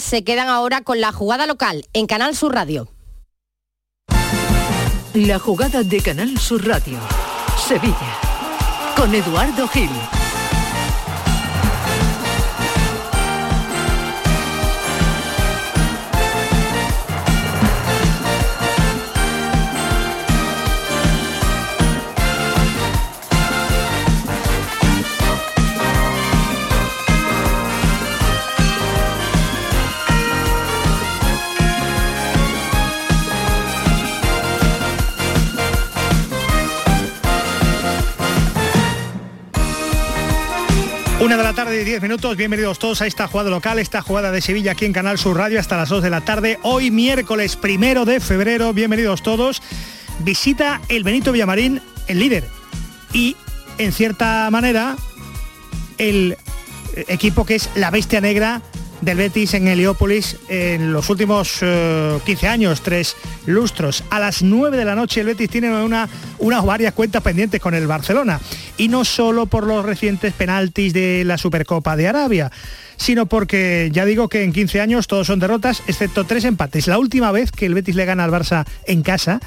se quedan ahora con la jugada local en Canal Sur Radio. La jugada de Canal Sur Radio. Sevilla. Con Eduardo Gil. Una de la tarde y 10 minutos, bienvenidos todos a esta jugada local, esta jugada de Sevilla aquí en Canal Sur Radio hasta las 2 de la tarde. Hoy miércoles primero de febrero, bienvenidos todos. Visita el Benito Villamarín, el líder. Y en cierta manera, el equipo que es la bestia negra del Betis en Heliópolis en los últimos 15 eh, años, tres lustros. A las 9 de la noche el Betis tiene una, unas varias cuentas pendientes con el Barcelona. Y no solo por los recientes penaltis de la Supercopa de Arabia, sino porque ya digo que en 15 años todos son derrotas, excepto tres empates. La última vez que el Betis le gana al Barça en casa,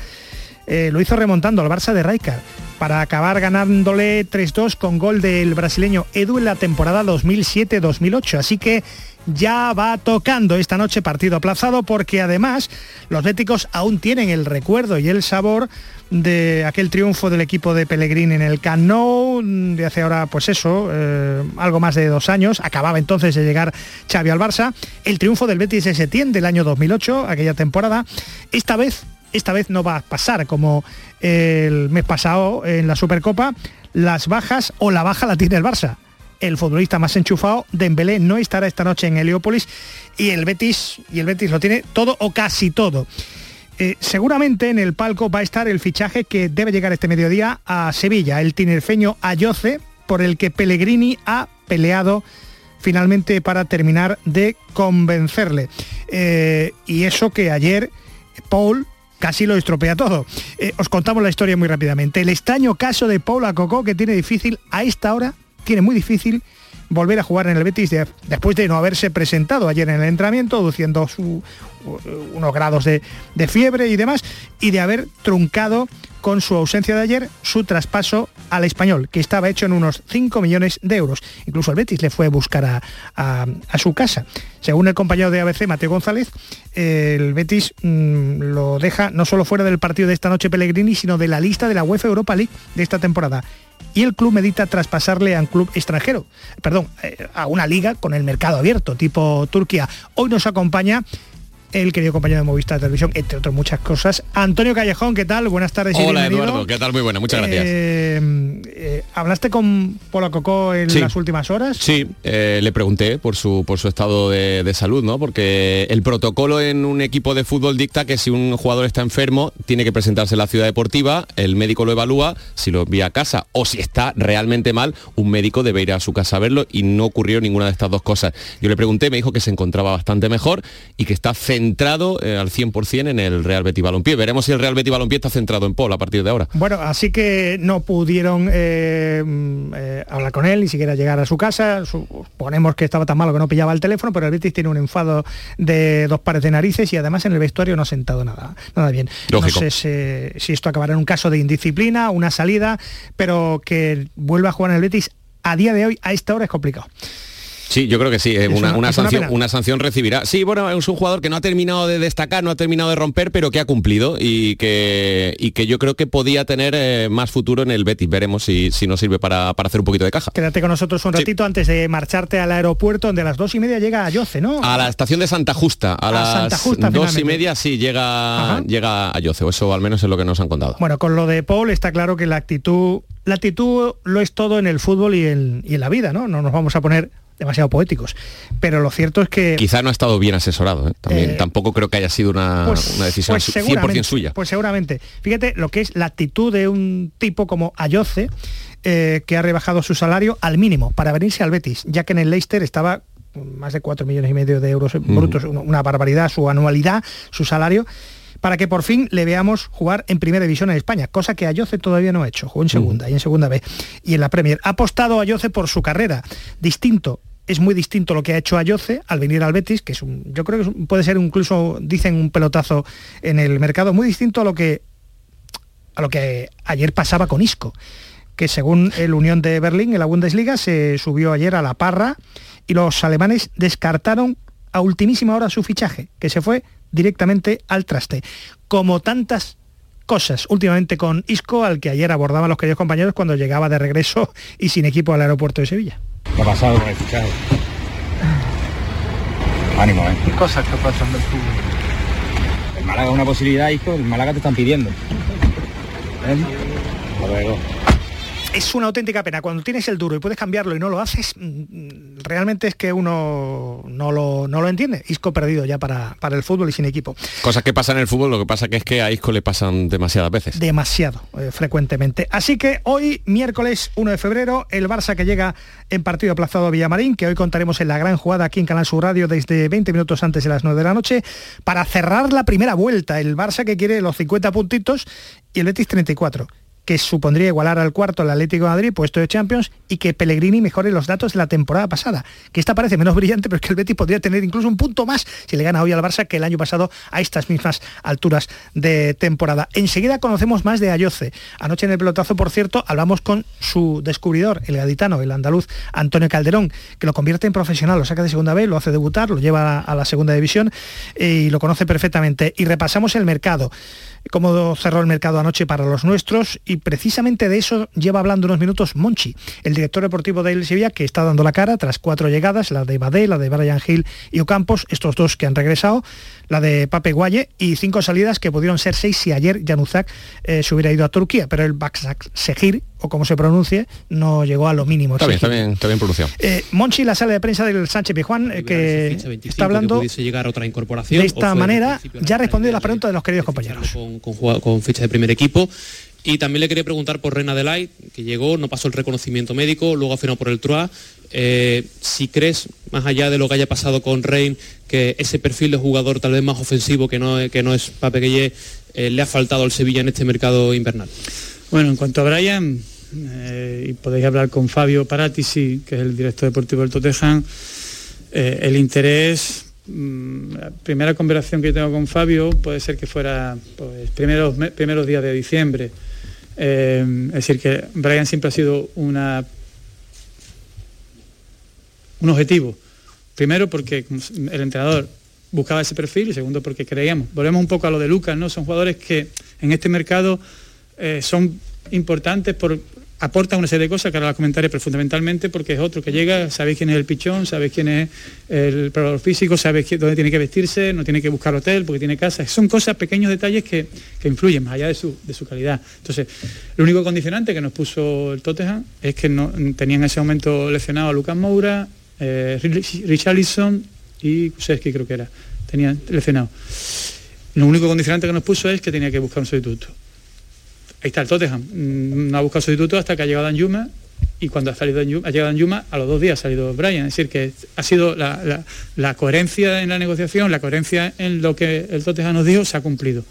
eh, lo hizo remontando al Barça de Rijkaard para acabar ganándole 3-2 con gol del brasileño Edu en la temporada 2007-2008. Así que ya va tocando esta noche partido aplazado porque además los béticos aún tienen el recuerdo y el sabor de aquel triunfo del equipo de Pellegrini en el Camp de hace ahora pues eso, eh, algo más de dos años, acababa entonces de llegar Xavi al Barça, el triunfo del Betis de Setién del año 2008, aquella temporada, esta vez esta vez no va a pasar como el mes pasado en la Supercopa, las bajas o la baja la tiene el Barça el futbolista más enchufado, Dembélé, no estará esta noche en Heliópolis y el Betis, y el Betis lo tiene todo o casi todo. Eh, seguramente en el palco va a estar el fichaje que debe llegar este mediodía a Sevilla, el tinerfeño Ayoce, por el que Pellegrini ha peleado finalmente para terminar de convencerle. Eh, y eso que ayer Paul casi lo estropea todo. Eh, os contamos la historia muy rápidamente. El extraño caso de Paul Acocó que tiene difícil a esta hora tiene muy difícil volver a jugar en el Betis después de no haberse presentado ayer en el entrenamiento, aduciendo unos grados de, fiebre y demás, y de haber truncado con su ausencia de ayer su traspaso al español, que estaba hecho en unos 5 millones de euros. Incluso el Betis le fue a buscar a, su casa. Según el compañero de ABC, Mateo González, el Betis mm, lo deja no solo fuera del partido de esta noche Pellegrini, sino de la lista de la UEFA Europa League de esta temporada y el club medita traspasarle a un club extranjero, perdón, eh, a una liga con el mercado abierto, tipo Turquía. Hoy nos acompaña el querido compañero de Movistar Televisión, entre otras muchas cosas. Antonio Callejón, ¿qué tal? Buenas tardes. Hola Eduardo, ¿qué tal? Muy buena, muchas gracias. Eh, eh, ¿Hablaste con Polo Cocó en las últimas horas? Sí, eh, le pregunté por su, por su estado de, salud, ¿no? Porque el protocolo en un equipo de fútbol dicta que si un jugador está enfermo, tiene que presentarse en la ciudad deportiva, el médico lo evalúa, si lo envía a casa o si está realmente mal, un médico debe ir a su casa a verlo y no ocurrió ninguna de estas dos cosas. Yo le pregunté, me dijo que se encontraba bastante mejor y que está centrado eh, al 100% en el Real Betis Balompié. Veremos si el Real Betis Balompié está centrado en Paul a partir de ahora. Bueno, así que no pudieron eh, mm, eh, hablar con él, ni siquiera llegar a su casa. Suponemos que estaba tan malo que no pillaba el teléfono, pero el Betis tiene un enfado de dos pares de narices y además en el vestuario no ha sentado nada, nada bien. No sé si, si esto acabará en un caso de indisciplina, una salida, pero que vuelva a jugar en el Betis a día de hoy, a esta hora es complicado. Sí, yo creo que sí, una, sanción, una, sanción, recibirá. Sí, bueno, es un jugador que no ha terminado de destacar, no ha terminado de romper, pero que ha cumplido y que, y que yo creo que podía tener eh, más futuro en el Betis. Veremos si, si nos sirve para, hacer un poquito de caja. Quédate con nosotros un ratito antes de marcharte al aeropuerto, donde a las dos y media llega a Yoce, ¿no? A la estación de Santa Justa. A, las dos y media sí llega, llega a Yoce, o eso al menos es lo que nos han contado. Bueno, con lo de Paul está claro que la actitud, la actitud lo es todo en el fútbol y en, y en la vida, ¿no? No nos vamos a poner demasiado poéticos. Pero lo cierto es que... Quizá no ha estado bien asesorado, ¿eh? También, eh, tampoco creo que haya sido una, pues, decisión 100% pues suya. Pues seguramente. Fíjate lo que es la actitud de un tipo como Ayoce, eh, que ha rebajado su salario al mínimo para venirse al Betis, ya que en el Leicester estaba más de 4 millones y medio de euros brutos, una barbaridad, su anualidad, su salario para que por fin le veamos jugar en primera división en España, cosa que Ayoce todavía no ha hecho, jugó en segunda y en segunda B y en la Premier. Ha apostado Ayoce por su carrera, distinto es muy distinto lo que ha hecho Ayoce al venir al Betis, que es un, yo creo que puede ser incluso, dicen, un pelotazo en el mercado, muy distinto a lo que, a lo que ayer pasaba con Isco, que según el Unión de Berlín en la Bundesliga se subió ayer a la parra y los alemanes descartaron a ultimísima hora su fichaje, que se fue directamente al traste. Como tantas cosas últimamente con Isco, al que ayer abordaban los queridos compañeros cuando llegaba de regreso y sin equipo al aeropuerto de Sevilla. ¿Qué ha pasado con el fichaje? Ánimo, ¿eh? ¿Qué cosas que pasan del fútbol? El Málaga es una posibilidad, Isco, el Málaga te están pidiendo. ¿Eh? Hasta luego es una auténtica pena. Cuando tienes el duro y puedes cambiarlo y no lo haces, mm, realmente es que uno no lo, no lo entiende. Isco perdido ya para, para el fútbol y sin equipo. Cosas que pasan en el fútbol, lo que pasa que es que a Isco le pasan demasiadas veces. Demasiado, eh, frecuentemente. Así que hoy, miércoles 1 de febrero, el Barça que llega en partido aplazado a Villamarín, que hoy contaremos en la gran jugada aquí en Canal Sur Radio desde 20 minutos antes de las 9 de la noche, para cerrar la primera vuelta. El Barça que quiere los 50 puntitos y el Betis 34 que supondría igualar al cuarto el Atlético de Madrid, puesto de Champions, y que Pellegrini mejore los datos de la temporada pasada. Que esta parece menos brillante, pero que el Betis podría tener incluso un punto más si le gana hoy al Barça que el año pasado a estas mismas alturas de temporada. Enseguida conocemos más de Ayoce. Anoche en el pelotazo, por cierto, hablamos con su descubridor, el gaditano, el andaluz Antonio Calderón, que lo convierte en profesional, lo saca de segunda vez, lo hace debutar, lo lleva a la segunda división eh, y lo conoce perfectamente. Y repasamos el mercado cómo cerró el mercado anoche para los nuestros y precisamente de eso lleva hablando unos minutos Monchi, el director deportivo de Sevilla que está dando la cara tras cuatro llegadas, la de Badé, la de Brian Hill y Ocampos, estos dos que han regresado, la de Pape Guaye y cinco salidas que pudieron ser seis si ayer Januzak eh, se hubiera ido a Turquía, pero el Baksak Segir, o como se pronuncie, no llegó a lo mínimo. Está bien, está bien, está bien pronunciado. Eh, Monchi, la sala de prensa del Sánchez Pijuán, eh, que está hablando llegar otra incorporación, de esta manera, ya ha respondido la pregunta de los queridos compañeros. Con, con, fecha de primer equipo. Y también le quería preguntar por Rena Delay, que llegó, no pasó el reconocimiento médico, luego afinó por el TROA. Eh, si crees, más allá de lo que haya pasado con Rein, que ese perfil de jugador tal vez más ofensivo que no, que no es Pape Gueye, eh, le ha faltado al Sevilla en este mercado invernal. Bueno, en cuanto a Brian, eh, y podéis hablar con Fabio Paratisi, que es el director deportivo del Tottenham, el interés mm, la primera conversación que tengo con Fabio puede ser que fuera pues, primeros, primeros días de diciembre. Es decir, que Brian siempre ha sido una un objetivo. Primero porque el entrenador buscaba ese perfil y segundo porque creíamos. Volvemos un poco a lo de Lucas, ¿no? Son jugadores que en este mercado eh, son importantes por aportan una serie de cosas que ahora las comentaré, pero fundamentalmente porque es otro que llega, sabéis quién es el pichón, sabéis quién es el probador físico, sabéis dónde tiene que vestirse, no tiene que buscar hotel porque tiene casa. Son cosas, pequeños detalles que, influyen más allá de su, calidad. Entonces, el único condicionante que nos puso el Tottenham es que no, tenían en ese momento lesionado a Lucas Moura, eh, Richarlison y Kuseski creo que era, tenían lesionado. Lo único condicionante que nos puso es que tenía que buscar un sustituto. Ahí está el Tottenham, mm, no ha buscado sustituto hasta que ha llegado Anjuma y cuando ha, salido ha llegado Anjuma, a los dos días ha salido Brian. Es decir, que ha sido la, coherencia en la negociación, la coherencia en lo que el Tottenham nos dijo, se ha cumplido.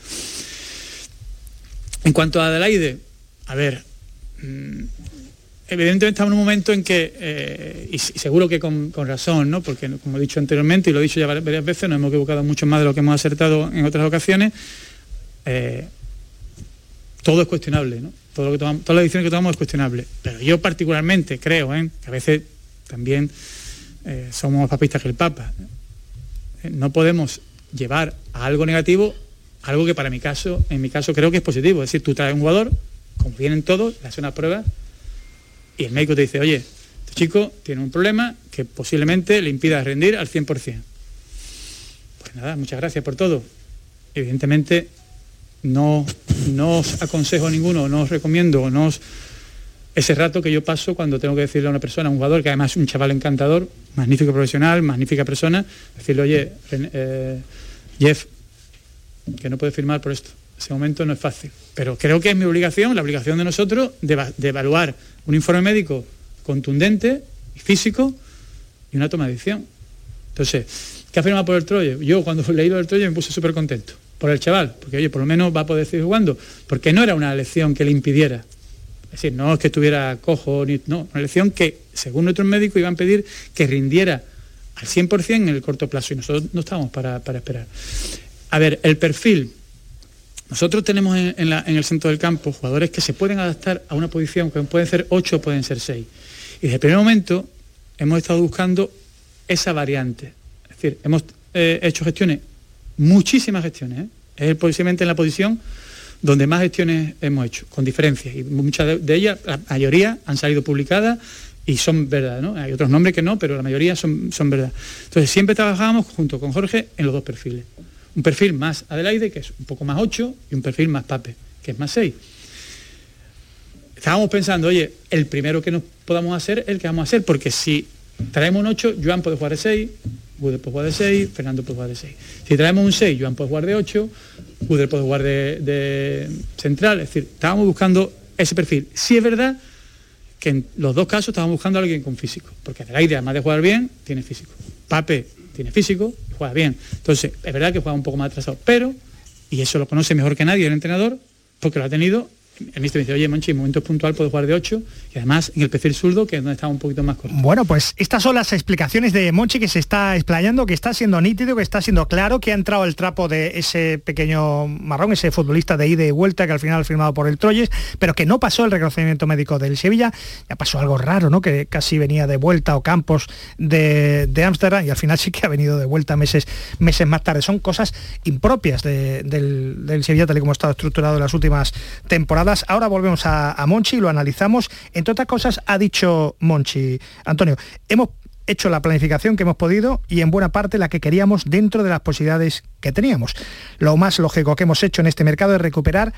En cuanto a Adelaide, a ver, mm, evidentemente estamos en un momento en que, eh, y, seguro que con, razón, ¿no? porque como he dicho anteriormente y lo he dicho ya varias veces, nos hemos equivocado mucho más de lo que hemos acertado en otras ocasiones, eh, todo es cuestionable, ¿no? todo lo que tomamos, toda la decisión que tomamos es cuestionable. Pero yo particularmente creo ¿eh? que a veces también somos más papistas que el Papa. no podemos llevar a algo negativo algo que para mi caso, en mi caso creo que es positivo. Es decir, tú traes un jugador, como vienen todos, le haces unas pruebas y el médico te dice, oye, este chico tiene un problema que posiblemente le impida rendir al 100%. Pues nada, muchas gracias por todo. Evidentemente no, no os aconsejo ninguno, no os recomiendo, no ese rato que yo paso cuando tengo que decirle a una persona, a un jugador, que además es un chaval encantador, magnífico profesional, magnífica persona, decirle, oye, eh, Jeff, que no puede firmar por esto. Ese momento no es fácil. Pero creo que es mi obligación, la obligación de nosotros, de evaluar un informe médico contundente y físico y una toma de decisión. Entonces, ¿qué ha firmado por el Troye? Yo cuando leí lo del Troye me puse súper contento por el chaval, porque oye, por lo menos va a poder seguir jugando, porque no era una elección que le impidiera. Es decir, no es que estuviera cojo, ni, no, una lesión que, según nuestros médicos, iban a pedir que rindiera al 100% en el corto plazo y nosotros no estábamos para, para esperar. A ver, el perfil. Nosotros tenemos en, en la- en el centro del campo jugadores que se pueden adaptar a una posición, que pueden ser 8 o pueden ser 6. Y desde el primer momento hemos estado buscando esa variante. Es decir, hemos eh, hecho gestiones, muchísimas gestiones. ¿eh? Es posiblemente en la posición donde más gestiones hemos hecho, con diferencias. Y muchas de, ellas, la mayoría, han salido publicadas y son verdad. ¿no? Hay otros nombres que no, pero la mayoría son, son verdad. Entonces siempre trabajábamos junto con Jorge en los dos perfiles. Un perfil más Adelaide, que es un poco más 8, y un perfil más Pape, que es más 6 estábamos pensando, oye, el primero que nos podamos hacer, el que vamos a hacer, porque si traemos un 8, Joan puede jugar de 6, Guder puede jugar de 6, Fernando puede jugar de 6. Si traemos un 6, Joan puede jugar de 8, Guder puede jugar de, central, es decir, estábamos buscando ese perfil. Sí es verdad que en los dos casos estábamos buscando a alguien con físico, porque Adelaide, además de jugar bien, tiene físico. Pape tiene físico, juega bien. Entonces, es verdad que juega un poco más atrasado, pero, y eso lo conoce mejor que nadie el entrenador, porque lo ha tenido el míster me dice, oye, Monchi, en momentos puntual puede jugar de 8 y además en el perfil zurdo, que es donde está un poquito más corto. Bueno, pues estas son las explicaciones de Monchi que se está explayando, que está siendo nítido, que está siendo claro, que ha entrado el trapo de ese pequeño marrón, ese futbolista de ida y vuelta que al final ha firmado por el Troyes, pero que no pasó el reconocimiento médico del Sevilla. Ya pasó algo raro, ¿no? Que casi venía de vuelta o campos de de Ámsterdam y al final sí que ha venido de vuelta meses, meses más tarde. Son cosas impropias de- del, del Sevilla tal y como ha estado estructurado en las últimas temporadas. Ahora volvemos a, Monchi y lo analizamos. Entre otras cosas, ha dicho Monchi, Antonio, hemos hecho la planificación que hemos podido y en buena parte la que queríamos dentro de las posibilidades que teníamos. Lo más lógico que hemos hecho en este mercado es recuperar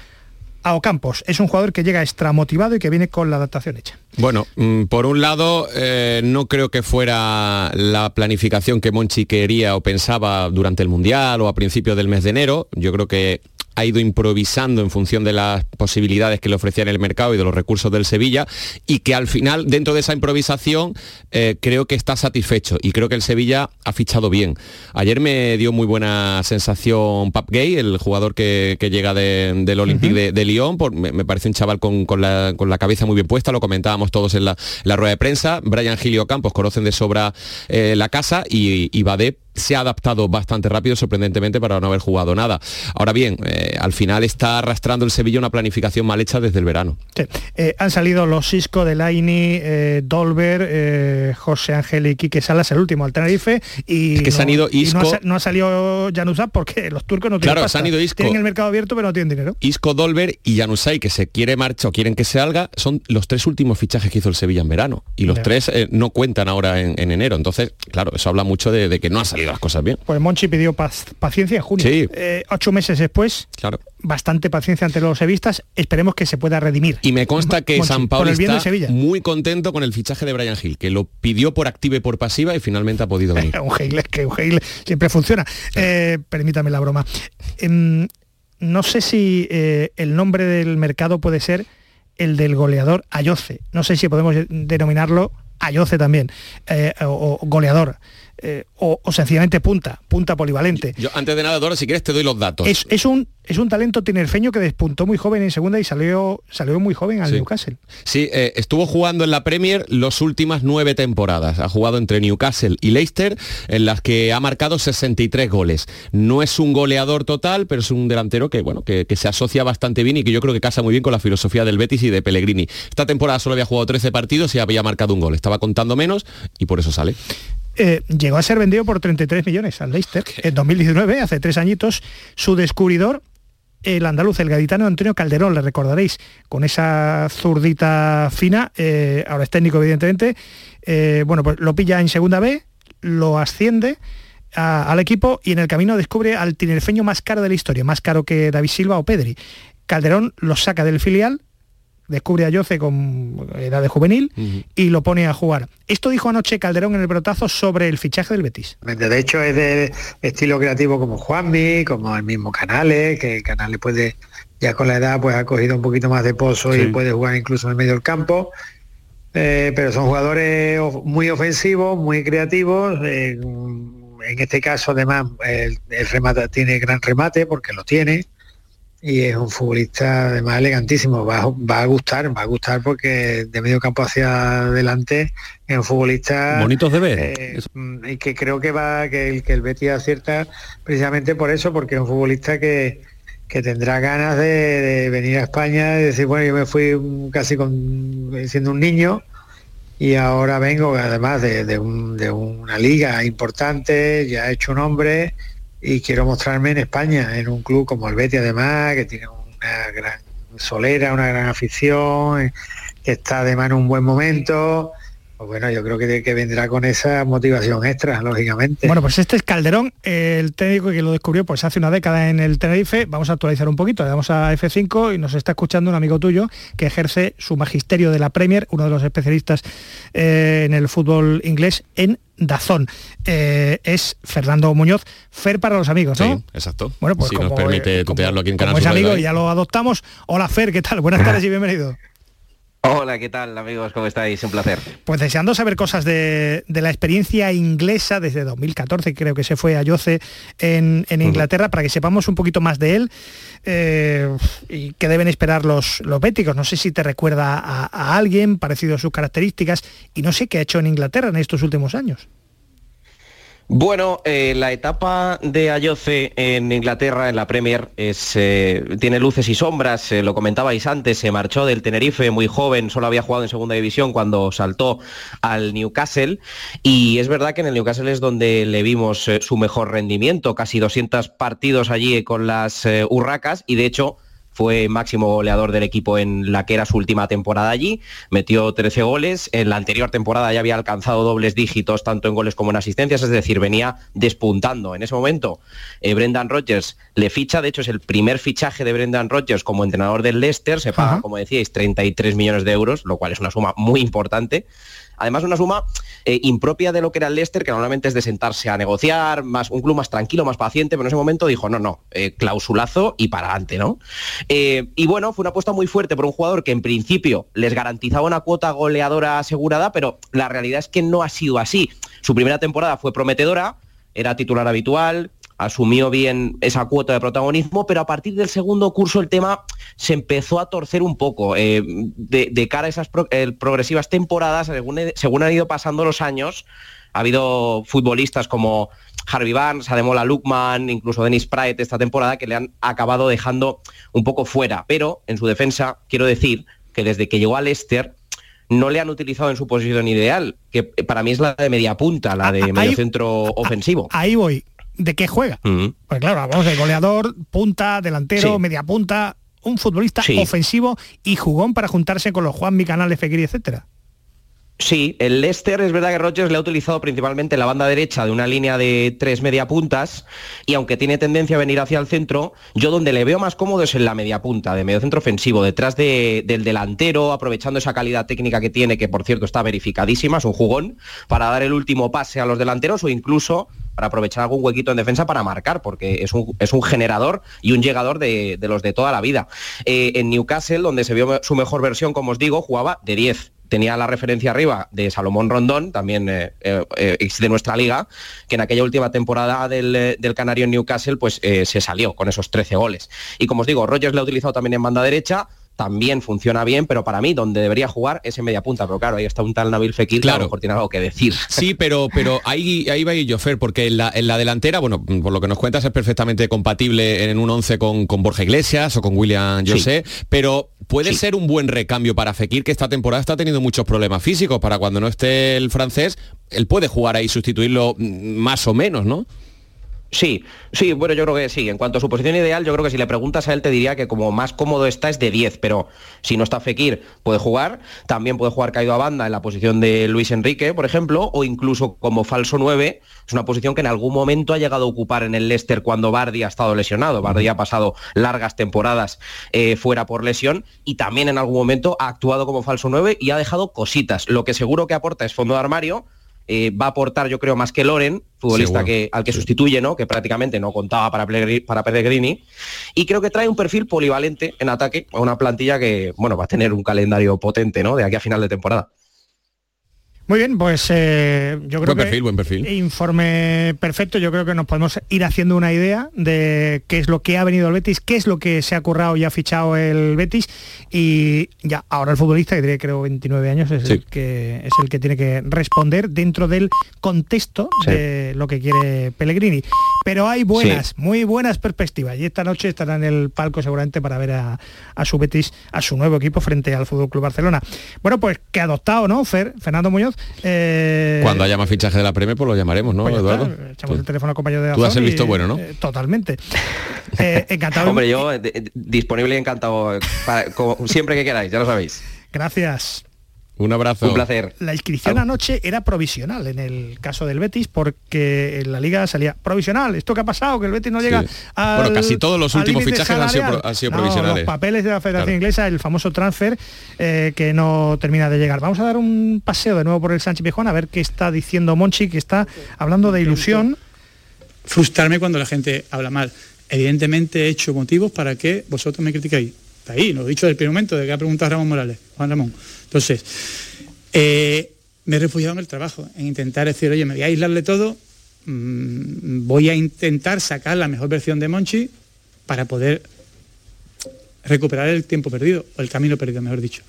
a Ocampos. Es un jugador que llega extra motivado y que viene con la adaptación hecha. Bueno, mm, por un lado, eh, no creo que fuera la planificación que Monchi quería o pensaba durante el Mundial o a principios del mes de enero. Yo creo que ha ido improvisando en función de las posibilidades que le ofrecía en el mercado y de los recursos del Sevilla y que al final, dentro de esa improvisación, eh, creo que está satisfecho y creo que el Sevilla ha fichado bien. Ayer me dio muy buena sensación Pap Gay, el jugador que, que llega de- del Olympique de, de Lyon, por- me, me parece un chaval con, con la, con la cabeza muy bien puesta, lo comentábamos todos en la, la rueda de prensa. Brian Gilio Campos conocen de sobra eh, la casa y, y Badé se ha adaptado bastante rápido, sorprendentemente, para no haber jugado nada. Ahora bien, eh, al final está arrastrando el Sevilla una planificación mal hecha desde el verano. Sí. Eh, han salido los Cisco, Delaini, eh, Dolber, eh, José Ángel y Quique Salas, el último al Tenerife. Y Es que se han ido no, ha, Isco- no ha salido Januzaj porque los turcos no tienen Claro, pasta. se han ido Isco. Tienen el mercado abierto pero no tienen dinero. Isco Dolber y Janusay, que se quiere marcha o quieren que se salga, son los tres últimos fichajes que hizo el Sevilla en verano. Y los tres no cuentan ahora en, en enero. Entonces, claro, eso habla mucho de, de que no han salido las cosas bien. Pues Monchi pidió paz- paciencia en junio. Sí. Eh, ocho meses después, Claro. bastante paciencia ante los sevistas. Esperemos que se pueda redimir. Y me consta que Monchi, San Pablo está Sevilla. muy contento con el fichaje de Brian Hill, que lo pidió por activa y por pasiva y finalmente ha podido venir. un Heil, que un Heil siempre funciona. Eh, permítame la broma. Em, no sé si eh, el nombre del mercado puede ser el del goleador Ayoce. No sé si podemos denominarlo Ayoce también, eh, o, o goleador, eh, o, o sencillamente punta, punta polivalente. Yo, antes de nada, Dora, si quieres te doy los datos. Es, es un, es un talento tinerfeño que despuntó muy joven en segunda y salió, salió muy joven al Sí. Newcastle. Sí, eh, estuvo jugando en la Premier las últimas nueve temporadas. Ha jugado entre Newcastle y Leicester, en las que ha marcado 63 goles. No es un goleador total, pero es un delantero que, bueno, que, que se asocia bastante bien y que yo creo que casa muy bien con la filosofía del Betis y de Pellegrini. Esta temporada solo había jugado 13 partidos y había marcado un gol. Estaba contando menos y por eso sale. Eh, llegó a ser vendido por 33 millones al Leicester en 2019, hace tres añitos. Su descubridor, el andaluz, el gaditano Antonio Calderón, le recordaréis, con esa zurdita fina, eh, ahora es técnico evidentemente, eh, bueno, pues lo pilla en segunda B, lo asciende a- al equipo y en el camino descubre al tinerfeño más caro de la historia, más caro que David Silva o Pedri. Calderón lo saca del filial, descubre a Yoce con edad de juvenil y lo pone a jugar. Esto dijo anoche Calderón en el brotazo sobre el fichaje del Betis. De hecho es de estilo creativo como Juanmi, como el mismo Canales, que Canales puede, ya con la edad pues ha cogido un poquito más de pozo y puede jugar incluso en el medio del campo. Eh, pero son jugadores of- muy ofensivos, muy creativos. eh, en este caso además el, el remate tiene gran remate porque lo tiene. Y es un futbolista además elegantísimo. Va, va, a gustar, va a gustar porque de medio campo hacia adelante es un futbolista bonitos de ver eh, y que creo que va que el que el Betis acierta precisamente por eso, porque es un futbolista que, que tendrá ganas de, venir a España y decir bueno yo me fui casi con siendo un niño y ahora vengo además de, de, de una liga importante, ya he hecho un hombre y quiero mostrarme en España, en un club como el Betis además, que tiene una gran solera, una gran afición, eh, que está además en un buen momento. Pues bueno, yo creo que, que, vendrá con esa motivación extra, lógicamente. Bueno, pues este es Calderón, el técnico que lo descubrió pues hace una década en el Tenerife. Vamos a actualizar un poquito, le damos a F5 y nos está escuchando un amigo tuyo que ejerce su magisterio de la Premier, uno de los especialistas eh, en el fútbol inglés en Dazón. Eh, es Fernando Muñoz, Fer para los amigos, ¿no? Sí, exacto. Bueno, pues si nos permite tutearlo aquí en Canal Como es amigo, ya lo adoptamos. Hola Fer, ¿qué tal? Buenas tardes y bienvenido. Hola, ¿qué tal amigos? ¿Cómo estáis? Un placer. Pues deseando saber cosas de, de la experiencia inglesa desde 2014, creo que se fue a Yoce en, en Inglaterra, para que sepamos un poquito más de él eh, y qué deben esperar los, los béticos. No sé si te recuerda a, a alguien parecido a sus características y no sé qué ha hecho en Inglaterra en estos últimos años. Bueno, eh, la etapa de Ayoce en Inglaterra, en la Premier, es, eh, tiene luces y sombras, eh, lo comentabais antes, se marchó del Tenerife muy joven, solo había jugado en segunda división cuando saltó al Newcastle. Y es verdad que en el Newcastle es donde le vimos eh, su mejor rendimiento, casi 200 partidos allí con las eh, Urracas y de hecho fue máximo goleador del equipo en la que era su última temporada allí, metió 13 goles, en la anterior temporada ya había alcanzado dobles dígitos tanto en goles como en asistencias, es decir, venía despuntando. En ese momento, eh, Brendan Rodgers le ficha, de hecho es el primer fichaje de Brendan Rodgers como entrenador del Leicester, se paga, como decíais, 33 millones de euros, lo cual es una suma muy importante. Además, una suma eh, impropia de lo que era el Leicester, que normalmente es de sentarse a negociar, más un club más tranquilo, más paciente, pero en ese momento dijo, no, no, eh, clausulazo y para adelante, ¿no? Eh, y bueno, fue una apuesta muy fuerte por un jugador que en principio les garantizaba una cuota goleadora asegurada, pero la realidad es que no ha sido así. Su primera temporada fue prometedora, era titular habitual, asumió bien esa cuota de protagonismo, pero a partir del segundo curso el tema se empezó a torcer un poco. Eh, de, de, cara a esas pro, eh, progresivas temporadas, según, según, han ido pasando los años, ha habido futbolistas como Harvey Barnes, Ademola Lukman, incluso Dennis Pratt esta temporada que le han acabado dejando un poco fuera. Pero en su defensa, quiero decir que desde que llegó al Leicester, no le han utilizado en su posición ideal, que para mí es la de media punta, la de medio centro ofensivo. Ahí voy de qué juega. Uh -huh. Pues claro, hablamos de goleador, punta, delantero, sí. media punta, un futbolista sí. ofensivo y jugón para juntarse con los Juan Micanales, Fekir, etcétera. Sí, el Leicester es verdad que Rodgers le ha utilizado principalmente la banda derecha de una línea de tres media puntas y aunque tiene tendencia a venir hacia el centro, yo donde le veo más cómodo es en la media punta, de medio centro ofensivo, detrás de, del delantero, aprovechando esa calidad técnica que tiene, que por cierto está verificadísima, es un jugón, para dar el último pase a los delanteros o incluso para aprovechar algún huequito en defensa para marcar, porque es un, es un generador y un llegador de, de los de toda la vida. Eh, en Newcastle, donde se vio su mejor versión, como os digo, jugaba de 10 tenía la referencia arriba de Salomón Rondón, también eh, eh, de nuestra liga, que en aquella última temporada del, del Canario en Newcastle pues se salió con esos 13 goles. Y como os digo, Rogers le ha utilizado también en banda derecha, también funciona bien, pero para mí donde debería jugar es en media punta, pero claro, ahí está un tal Nabil Fekir claro. que a lo mejor tiene algo que decir. Sí, pero, pero ahí, ahí va Jofer, porque en la, en la, delantera, bueno, por lo que nos cuentas es perfectamente compatible en un 11 con, con Borja Iglesias o con William José, sí. pero puede sí. ser un buen recambio para Fekir, que esta temporada está teniendo muchos problemas físicos, para cuando no esté el francés, él puede jugar ahí, sustituirlo más o menos, ¿no? Sí, sí, bueno, yo creo que sí. En cuanto a su posición ideal, yo creo que si le preguntas a él te diría que como más cómodo está es de 10, pero si no está Fekir puede jugar, también puede jugar caído a banda en la posición de Luis Enrique, por ejemplo, o incluso como falso 9, es una posición que en algún momento ha llegado a ocupar en el Leicester cuando Bardi ha estado lesionado. Bardi ha pasado largas temporadas eh, fuera por lesión y también en algún momento ha actuado como falso 9 y ha dejado cositas. Lo que seguro que aporta es fondo de armario, eh, va a aportar, yo creo, más que Loren, futbolista que, al que sustituye, ¿no? Que prácticamente no contaba para, Pellegrini, para Pellegrini. Y creo que trae un perfil polivalente en ataque a una plantilla que, bueno, va a tener un calendario potente, ¿no? De aquí a final de temporada. Muy bien, pues eh, yo creo buen perfil, que buen perfil. informe perfecto. Yo creo que nos podemos ir haciendo una idea de qué es lo que ha venido el Betis, qué es lo que se ha currado y ha fichado el Betis y ya ahora el futbolista que tiene creo 29 años es Sí. el que es el que tiene que responder dentro del contexto Sí. de lo que quiere Pellegrini. Pero hay buenas, muy buenas perspectivas y esta noche estará en el palco seguramente para ver a, a su Betis, a su nuevo equipo frente al Fútbol Club Barcelona. Bueno, pues que adoptado, ¿no? Fer, Fernando Muñoz. eh, Cuando haya más fichaje de la Premier, pues lo llamaremos, ¿no, pues está, Eduardo? echamos Tú- el teléfono al compañero de tú y, visto bueno, ¿no? eh, totalmente. Eh, encantado. Hombre, yo eh, disponible y encantado para- como siempre que queráis, ya lo sabéis. Gracias. Un abrazo. Un placer. La inscripción anoche era provisional en el caso del Betis porque en la liga salía provisional. ¿Esto qué ha pasado? Que el Betis no llega Sí. al Bueno, casi todos los últimos fichajes han sido salarial. pro- han sido No, provisionales. Los papeles de la Federación Claro. Inglesa, el famoso transfer eh, que no termina de llegar. Vamos a dar un paseo de nuevo por el Sánchez Pizjuán a ver qué está diciendo Monchi, que está hablando de ilusión. frustrarme cuando la gente habla mal. Evidentemente he hecho motivos para que vosotros me critiquéis. Está ahí, lo he dicho desde el primer momento, de que ha preguntado Ramón Morales, Juan Ramón. Entonces, eh, me he refugiado en el trabajo, en intentar decir, oye, me voy a aislarle todo, mm, voy a intentar sacar la mejor versión de Monchi para poder recuperar el tiempo perdido, o el camino perdido, mejor dicho.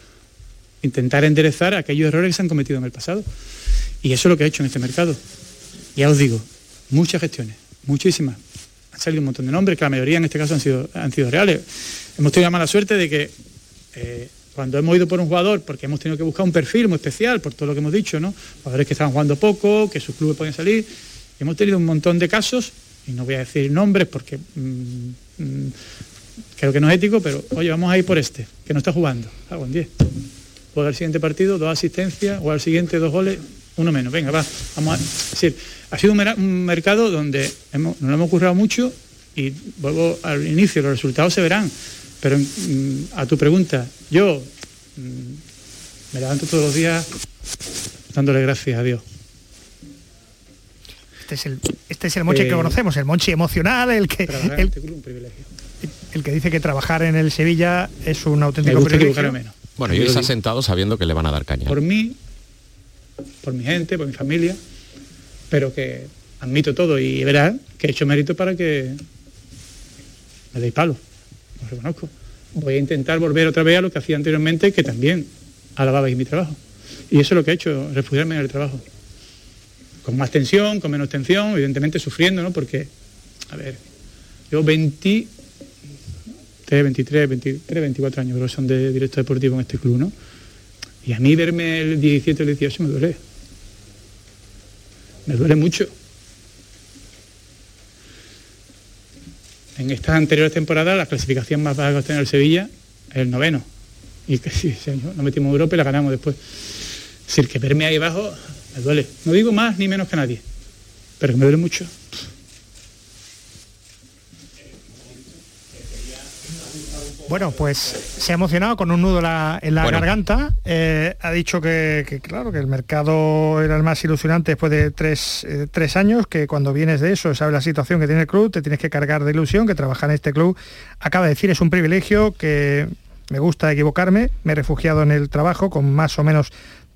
Intentar enderezar aquellos errores que se han cometido en el pasado. Y eso es lo que he hecho en este mercado. Ya os digo, muchas gestiones, muchísimas. Han salido un montón de nombres, que la mayoría en este caso han sido, han sido reales. Hemos tenido la mala suerte de que eh, cuando hemos ido por un jugador, porque hemos tenido que buscar un perfil muy especial, por todo lo que hemos dicho, ¿no? Jugadores que estaban jugando poco, que sus clubes pueden salir. Hemos tenido un montón de casos, y no voy a decir nombres porque mm, mm, creo que no es ético, pero oye, vamos a ir por este, que no está jugando. Hago en 10. Juega el siguiente partido, dos asistencias, o al siguiente dos goles, uno menos. Venga, va, vamos a. Es decir, ha sido un mercado donde hemos, nos lo hemos currado mucho y vuelvo al inicio, los resultados se verán. Pero mm, a tu pregunta, yo mm, me levanto todos los días dándole gracias a Dios. Este es el, este es el Monchi Eh, que conocemos, el Monchi emocional, el que, el, este club es un privilegio. el que dice que trabajar en el Sevilla es un Me auténtico gusta privilegio. menos. Bueno, y está sentado sabiendo que le van a dar caña. por mí, por mi gente, por mi familia, pero que admito todo y verás que he hecho mérito para que me deis palo, lo reconozco. Voy a intentar volver otra vez a lo que hacía anteriormente, que también alababais mi trabajo. Y eso es lo que he hecho, refugiarme en el trabajo. Con más tensión, con menos tensión, evidentemente sufriendo, ¿no? Porque, a ver, yo 23, 23, 23, 24 años creo son de directo deportivo en este club, ¿no? Y a mí verme el 17 o el 18 me duele. Me duele mucho. En estas anteriores temporadas la clasificación más baja que ha tenido el Sevilla es el noveno. Y que sí, ese año nos metimos en Europa y la ganamos después. Es decir, que verme ahí abajo me duele. No digo más ni menos que nadie, pero me duele mucho. Bueno, pues se ha emocionado con un nudo en la, en la Bueno. garganta. Eh, ha dicho que, que, claro, que el mercado era el más ilusionante después de tres, eh, tres años, que cuando vienes de eso, sabes la situación que tiene el club, te tienes que cargar de ilusión, que trabajar en este club, acaba de decir, es un privilegio, que me gusta equivocarme, me he refugiado en el trabajo con más o menos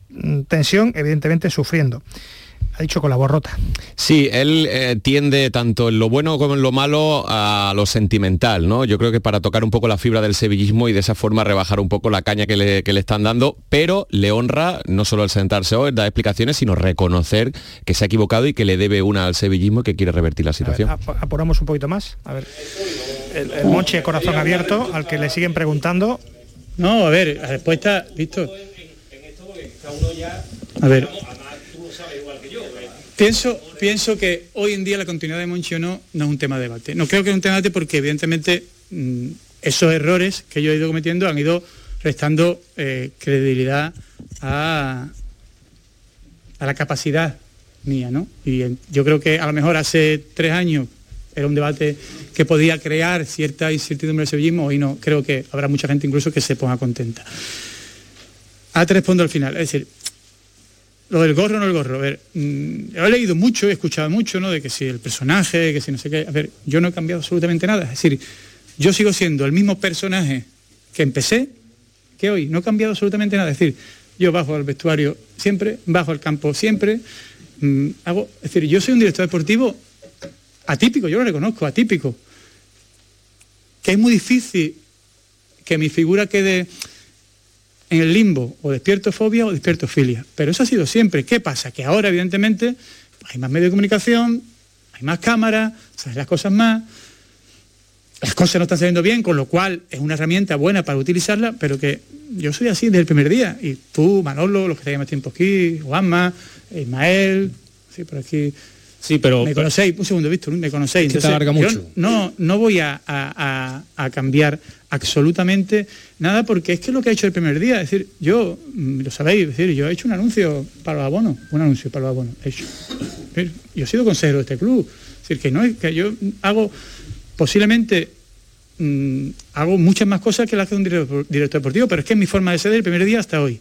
mm, tensión, evidentemente sufriendo. Ha dicho con la borrota. Sí, él eh, tiende tanto en lo bueno como en lo malo a lo sentimental, ¿no? Yo creo que para tocar un poco la fibra del sevillismo y de esa forma rebajar un poco la caña que le, que le están dando, pero le honra no solo el sentarse hoy, dar explicaciones, sino reconocer que se ha equivocado y que le debe una al sevillismo y que quiere revertir la A ver, situación. ap- apuramos un poquito más. A ver. El, el Monchi de corazón abierto, al que le siguen preguntando. No, a ver, la respuesta, Víctor. A ver. Pienso, pienso que hoy en día la continuidad de Monchi o no no es un tema de debate. No creo que es un tema de debate porque evidentemente mm, esos errores que yo he ido cometiendo han ido restando eh, credibilidad a, a la capacidad mía, ¿no? Y en- yo creo que a lo mejor hace tres años era un debate que podía crear cierta incertidumbre del sevillismo, hoy no, creo que habrá mucha gente incluso que se ponga contenta. Ahora te respondo al final, es decir, lo del gorro no el gorro, a ver, mm, he leído mucho, he escuchado mucho, ¿no? De que si el personaje, que si no sé qué, a ver, yo no he cambiado absolutamente nada, es decir, yo sigo siendo el mismo personaje que empecé, que hoy, no he cambiado absolutamente nada, es decir, yo bajo al vestuario siempre, bajo al campo siempre, mm, hago, es decir, yo soy un director deportivo atípico, yo lo reconozco, atípico, que es muy difícil que mi figura quede en el limbo, o despierto fobia o despierto filia. Pero eso ha sido siempre. ¿Qué pasa? Que ahora, evidentemente, hay más medios de comunicación, hay más cámaras, sabes las cosas más, las cosas no están saliendo bien, con lo cual es una herramienta buena para utilizarla, pero que yo soy así desde el primer día. Y tú, Manolo, los que estáis más tiempo aquí, Juanma, Ismael, sí, por aquí. Sí, pero... Me conocéis, un segundo, Víctor, me conocéis. Es que te alarga yo mucho. no, no voy a, a- a- a cambiar absolutamente nada porque es que lo que ha hecho el primer día. Es decir, yo, mm, lo sabéis, decir, yo he hecho un anuncio para los abonos, un anuncio para los abonos, he hecho. Yo he sido consejero de este club. Es decir, que no es que yo hago posiblemente mm, hago muchas más cosas que las que un director, director deportivo, pero es que es mi forma de ser del primer día hasta hoy.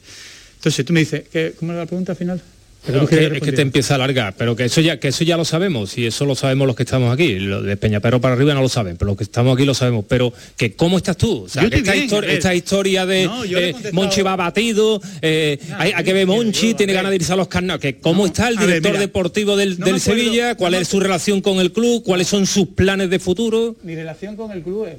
Entonces tú me dices, ¿qué, ¿cómo era la pregunta final? Pero No, es, que, es que responder. te empieza a alargar, pero que eso ya que eso ya lo sabemos y eso lo sabemos los que estamos aquí. Lo de Peñaperro para arriba no lo saben, pero los que estamos aquí lo sabemos. Pero que cómo estás tú, o sea, que estoy esta, bien, histor- a ver. esta historia de No, eh, contestado- Monchi va batido, eh, hay, hay que ver Monchi, tiene ganas de irse a los carnavales. Que cómo está el ver, director deportivo del, no del Sevilla, cuál no es su relación con el club, cuáles son sus planes de futuro. Mi relación con el club es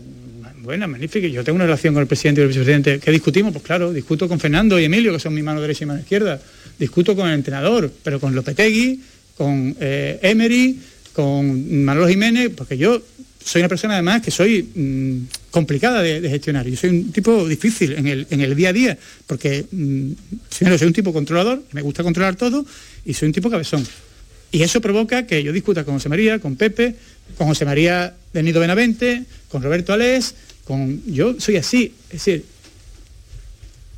buena, magnífica. Yo tengo una relación con el presidente y el vicepresidente. ¿Qué discutimos? Pues claro, discuto con Fernando y Emilio, que son mi mano derecha y mano izquierda. Discuto con el entrenador, pero con Lopetegui, con eh, Emery, con Manolo Jiménez, porque yo soy una persona además que soy mm, complicada de, gestionar. Yo soy un tipo difícil en el, en el día a día, porque mm, primero soy un tipo controlador, me gusta controlar todo, y soy un tipo cabezón. Y eso provoca que yo discuta con José María, con Pepe, con José María de Nido Benavente, con Roberto Alés, con. Yo soy así. Es decir,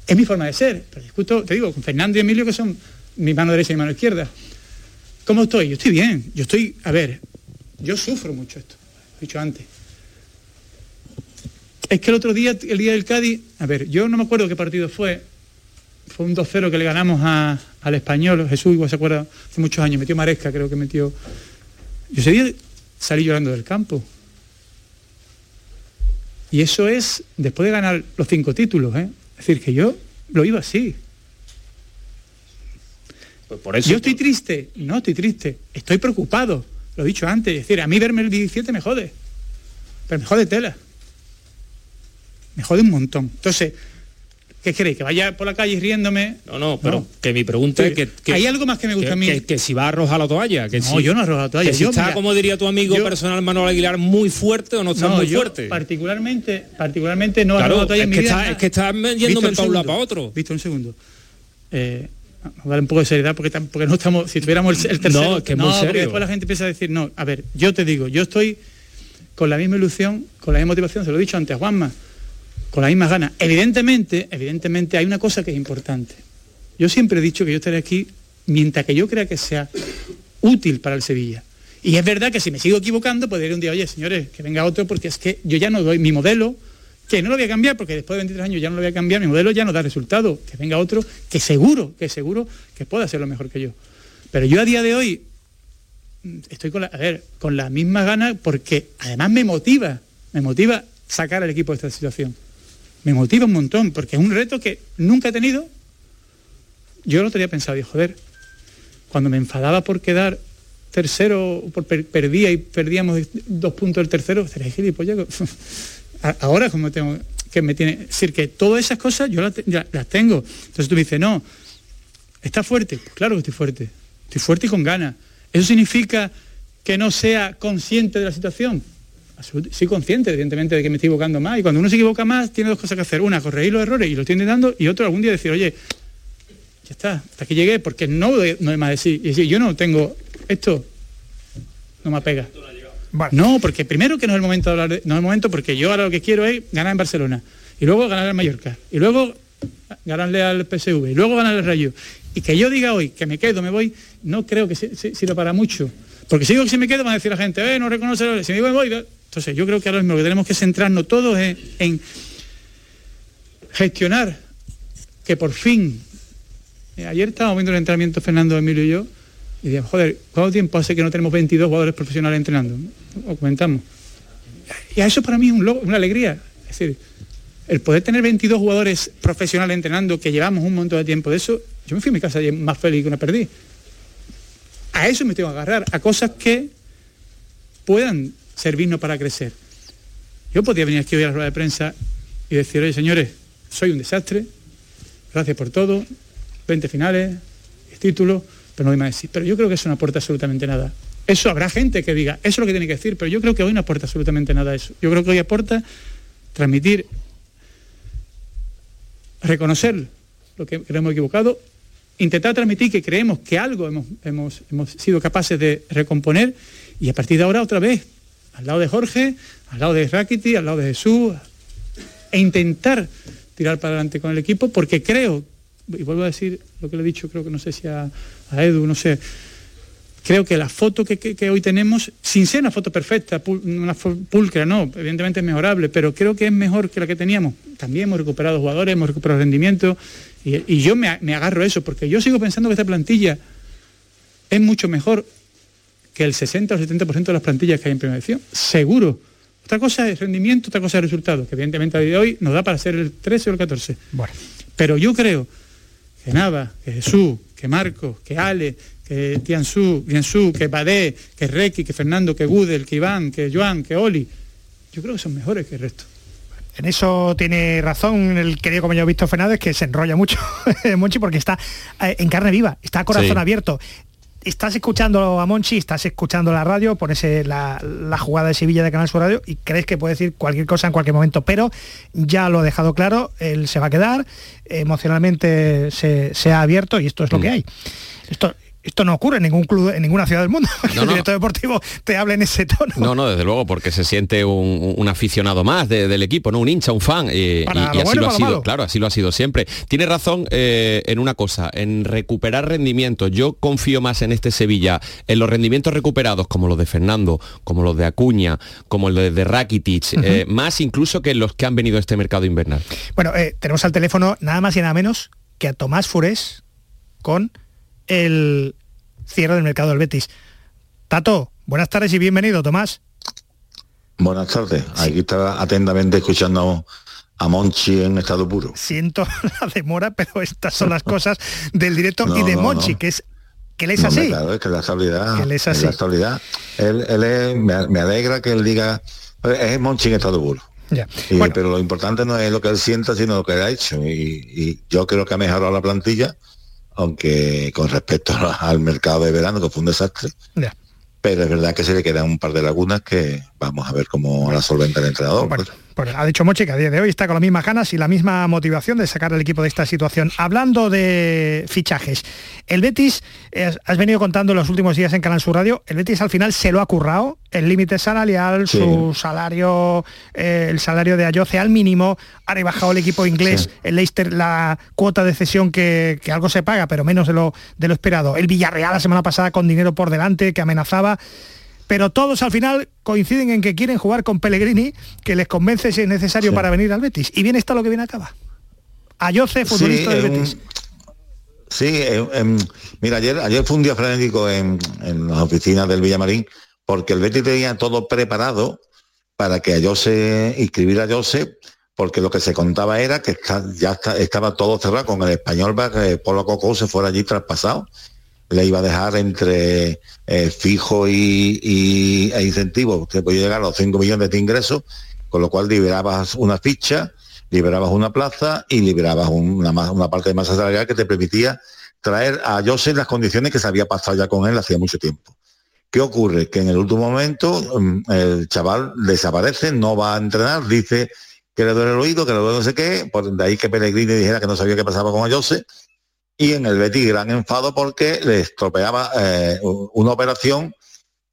es mi forma de ser. Pero discuto, te digo, con Fernando y Emilio, que son mi mano derecha y mi mano izquierda. ¿Cómo estoy? Yo estoy bien. Yo estoy. A ver, yo sufro mucho esto. Lo he dicho antes. Es que el otro día, el día del Cádiz, a ver, yo no me acuerdo qué partido fue. Fue un 2-0 que le ganamos a- al español. Jesús igual se acuerda, hace muchos años, metió Maresca, creo que metió. Yo ese día salí llorando del campo. Y eso es después de ganar los cinco títulos, ¿eh? Es decir, que yo lo iba así. Pues por eso Yo estoy triste, no estoy triste, estoy preocupado, lo he dicho antes, es decir, a mí verme el 17 me jode, pero me jode tela, me jode un montón. Entonces, ¿qué queréis? ¿Que vaya por la calle riéndome? No, no, pero No. que mi pregunta es que, que- Hay algo más que me gusta que, a mí. que- que si va a arrojar la toalla, que No, si, yo no arrojo la toalla, que si está, mira, como diría tu amigo yo- personal Manuel Aguilar, muy fuerte o no está No, muy yo fuerte. particularmente, particularmente no Claro, arrojo la toalla en es mi que vida, está- es que está yéndome para un lado para otro. Víctor, un segundo. Eh, un poco de seriedad porque, porque no estamos, si tuviéramos el, el tercero, No, es que es muy porque serio. después la gente empieza a decir, no, a ver, yo te digo, yo estoy con la misma ilusión, con la misma motivación, se lo he dicho antes a Juanma, con las mismas ganas. Evidentemente, evidentemente hay una cosa que es importante. Yo siempre he dicho que yo estaré aquí mientras que yo crea que sea útil para el Sevilla. Y es verdad que si me sigo equivocando, podría ir un día, oye, señores, que venga otro, porque es que yo ya no doy mi modelo, que no lo voy a cambiar, porque después de 23 años ya no lo voy a cambiar, mi modelo ya no da resultado. Que venga otro que seguro, que seguro que pueda hacerlo mejor que yo. Pero yo a día de hoy mm, estoy con la, a ver, con las mismas ganas porque además me motiva, me motiva sacar al equipo de esta situación. Me motiva un montón, porque es un reto que nunca he tenido. Yo no tenía pensado, digo, joder, cuando me enfadaba por quedar tercero, por per- perdía y perdíamos dos puntos del tercero, gilipollas. Ahora como tengo que me tiene. Es decir, que todas esas cosas yo las, tengo. Entonces tú me dices, no, ¿está fuerte? Pues claro que estoy fuerte. Estoy fuerte y con ganas. ¿Eso significa que no sea consciente de la situación? Soy consciente, evidentemente, de que me estoy equivocando más. Y cuando uno se equivoca más, tiene dos cosas que hacer. Una, corregir los errores y lo estoy intentando. Y otro, algún día decir, oye, ya está, hasta aquí llegué, porque no, no hay más decir. Y decir, yo no tengo esto, no me apega. No, porque primero que no es el momento de hablar de, no es el momento porque yo ahora lo que quiero es ganar en Barcelona y luego ganar en Mallorca y luego ganarle al PSV y luego ganar al Rayo y que yo diga hoy que me quedo, me voy, no creo que sirva para mucho. Porque si digo que si me quedo van a decir la gente, eh, no reconoce, si me digo me voy, entonces yo creo que ahora mismo que tenemos que centrarnos todos en gestionar que por fin eh, ayer estábamos viendo el entrenamiento Fernando, Emilio y yo, y decíamos, joder, ¿cuánto tiempo hace que no tenemos 22 jugadores profesionales entrenando? Lo comentamos. Y a eso para mí es un logro, una alegría. Es decir, el poder tener 22 jugadores profesionales entrenando, que llevamos un montón de tiempo de eso, yo me fui a mi casa más feliz que una perdí. A eso me tengo que agarrar, a cosas que puedan servirnos para crecer. Yo podría venir aquí hoy a la rueda de prensa y decir, oye señores, soy un desastre, gracias por todo, 20 finales, títulos, pero no hay más decir. Pero yo creo que eso no aporta absolutamente nada. Eso habrá gente que diga, eso es lo que tiene que decir, pero yo creo que hoy no aporta absolutamente nada eso. Yo creo que hoy aporta transmitir, reconocer lo que, hemos equivocado, intentar transmitir que creemos que algo hemos, hemos, hemos sido capaces de recomponer y a partir de ahora otra vez, al lado de Jorge, al lado de Rakiti, al lado de Jesús, e intentar tirar para adelante con el equipo porque creo, y vuelvo a decir lo que le he dicho, creo que no sé si a, a Edu, no sé, creo que la foto que, hoy tenemos, sin ser una foto perfecta, una pulcra, no, evidentemente es mejorable, pero creo que es mejor que la que teníamos. También hemos recuperado jugadores, hemos recuperado rendimiento, y, yo me, agarro a eso, porque yo sigo pensando que esta plantilla es mucho mejor que el 60 o 70% de las plantillas que hay en primera edición, seguro. Otra cosa es rendimiento, otra cosa es resultado, que evidentemente a día de hoy nos da para ser el 13 o el 14. Bueno. Pero yo creo que Nava, que Jesús, que Marcos, que Ale, que Tiansu, Biensu, que Badé, que Requi, que Fernando, que Gudel, que Iván, que Joan, que Oli, yo creo que son mejores que el resto. En eso tiene razón el querido como yo he visto Fernández, que se enrolla mucho, Monchi, porque está eh, en carne viva, está a corazón abierto. Estás escuchando a Monchi, estás escuchando la radio, pones la, la, jugada de Sevilla de Canal Sur Radio y crees que puede decir cualquier cosa en cualquier momento, pero ya lo ha dejado claro, él se va a quedar, emocionalmente se, ha abierto y esto es lo que mm. hay. Esto, esto no ocurre en ningún club, en ninguna ciudad del mundo. Que el director deportivo te hable en ese tono. No, no, desde luego, porque se siente un, aficionado más del equipo, ¿no? Un hincha, un fan. y, así lo ha sido, claro, así lo ha sido siempre. Tiene razón eh, en una cosa, en recuperar rendimientos. Yo confío más en este Sevilla, en los rendimientos recuperados, como los de Fernando, como los de Acuña, como los de Rakitic, eh, más incluso que los que han venido a este mercado invernal. Bueno, eh, tenemos al teléfono nada más y nada menos que a Tomás Furés con el cierre del mercado del Betis. Tato, buenas tardes y bienvenido, Tomás. Buenas tardes. Aquí está atentamente escuchando a Monchi en estado puro. Siento la demora, pero estas son las cosas del directo y de Monchi, que es que él es así. Claro, es que la estabilidad. él es así. La estabilidad. Él, es, me, alegra que él diga, es Monchi en estado puro. Pero lo importante no es lo que él sienta, sino lo que él ha hecho. Y, y yo creo que ha mejorado la plantilla aunque con respecto al mercado de verano, que fue un desastre. Pero es verdad que se le quedan un par de lagunas que vamos a ver cómo la solventa el entrenador. Pues. Ha dicho Moche que a día de hoy está con las mismas ganas y la misma motivación de sacar al equipo de esta situación. Hablando de fichajes, el Betis, eh, has venido contando los últimos días en Canal Sur Radio, el Betis al final se lo ha currado, el límite salarial, su salario, eh, el salario de Ayoce al mínimo, ha rebajado el equipo inglés, el Leicester la cuota de cesión que, algo se paga, pero menos de lo, de lo esperado. El Villarreal la semana pasada con dinero por delante que amenazaba pero todos al final coinciden en que quieren jugar con Pellegrini, que les convence si es necesario para venir al Betis. Y bien está lo que viene acaba. Ayoce, futbolista del Betis. Sí, mira, ayer, ayer fue un día frenético en, las oficinas del Villamarín, porque el Betis tenía todo preparado para que Ayose inscribiera a Jose, porque lo que se contaba era que ya estaba todo cerrado con el español para que Polo Coco se fuera allí traspasado le iba a dejar entre eh, fijo y, e incentivo, usted podía llegar a los 5 millones de ingresos, con lo cual liberabas una ficha, liberabas una plaza y liberabas una, parte de masa salarial que te permitía traer a José las condiciones que se había pasado ya con él hacía mucho tiempo. ¿Qué ocurre? Que en el último momento mm, el chaval desaparece, no va a entrenar, dice que le duele el oído, que le duele no sé qué, por de ahí que Pellegrini dijera que no sabía qué pasaba con José y en el Betis gran enfado porque le estropeaba eh, una operación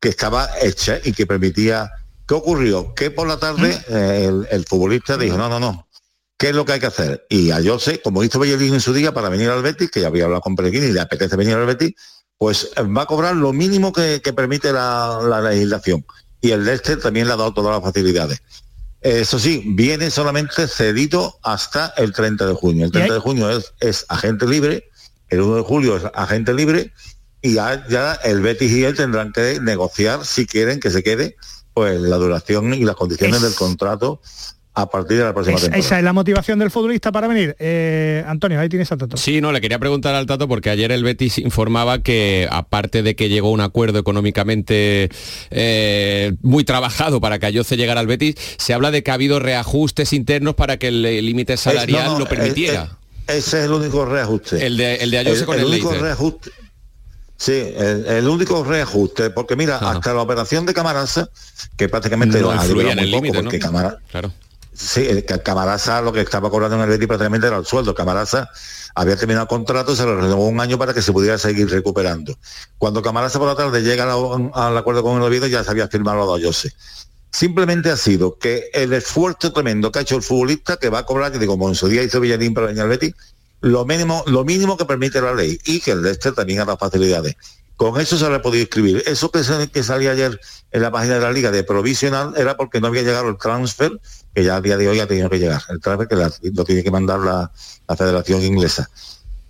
que estaba hecha y que permitía... ¿Qué ocurrió? Que por la tarde eh, el, futbolista dijo, no, no, no, ¿qué es lo que hay que hacer? Y a Jose, como hizo Bellerín en su día para venir al Betis, que ya había hablado con Pellegrini y le apetece venir al Betis, pues eh, va a cobrar lo mínimo que, permite la, legislación. Y el Leicester también le ha dado todas las facilidades. Eso sí, viene solamente cedido hasta el 30 de junio. El 30 de junio es, es agente libre el 1 de julio es agente libre y ya, el Betis y él tendrán que negociar si quieren que se quede pues la duración y las condiciones del contrato a partir de la próxima Es- temporada. esa es la motivación del futbolista para venir. Eh, Antonio, ahí tienes a Tato. Sí, no, le quería preguntar al Tato porque ayer el Betis informaba que aparte de que llegó un acuerdo económicamente eh, muy trabajado para que Ayoce llegara al Betis, se habla de que ha habido reajustes internos para que el eh, límite salarial Es- no, no, lo permitiera. Es- es- ese es el único reajuste. El de- el de Ayose con el único Leicester. reajuste. Sí, el, el único reajuste, porque mira, Ajá. hasta la operación de Camarasa, que prácticamente No lo ha liberado el muy poco, límite, ¿no? porque Camara- Claro. Sí, el Ca- Camarasa lo que estaba cobrando en el Betis prácticamente era el sueldo. Camarasa había terminado el contrato, se le renovó un año para que se pudiera seguir recuperando. Cuando Camarasa por la tarde llega a al acuerdo con el Oviedo ya se había firmado lo de Ayose. Simplemente ha sido que el esfuerzo tremendo que ha hecho el futbolista, que va a cobrar, que digo, como en su día hizo Villarín para al Betis, lo mínimo, lo mínimo que permite la ley y que el Leicester también ha dado facilidades. Con eso se le ha podido escribir. Eso que, salía ayer en la página de la liga de provisional era porque no había llegado el transfer, que ya a día de hoy ha tenido que llegar. El transfer que la- lo tiene que mandar la, Federación Inglesa.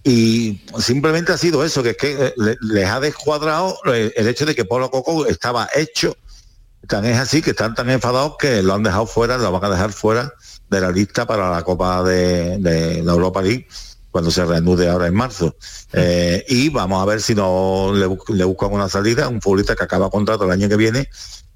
Y simplemente ha sido eso, que es que eh, le- les ha descuadrado el, el hecho de que Polo Coco estaba hecho. Tan es así que están tan enfadados que lo han dejado fuera, lo van a dejar fuera de la lista para la Copa de, de la Europa League cuando se reanude ahora en marzo. Eh, y vamos a ver si no le, le buscan una salida, un futbolista que acaba contrato el año que viene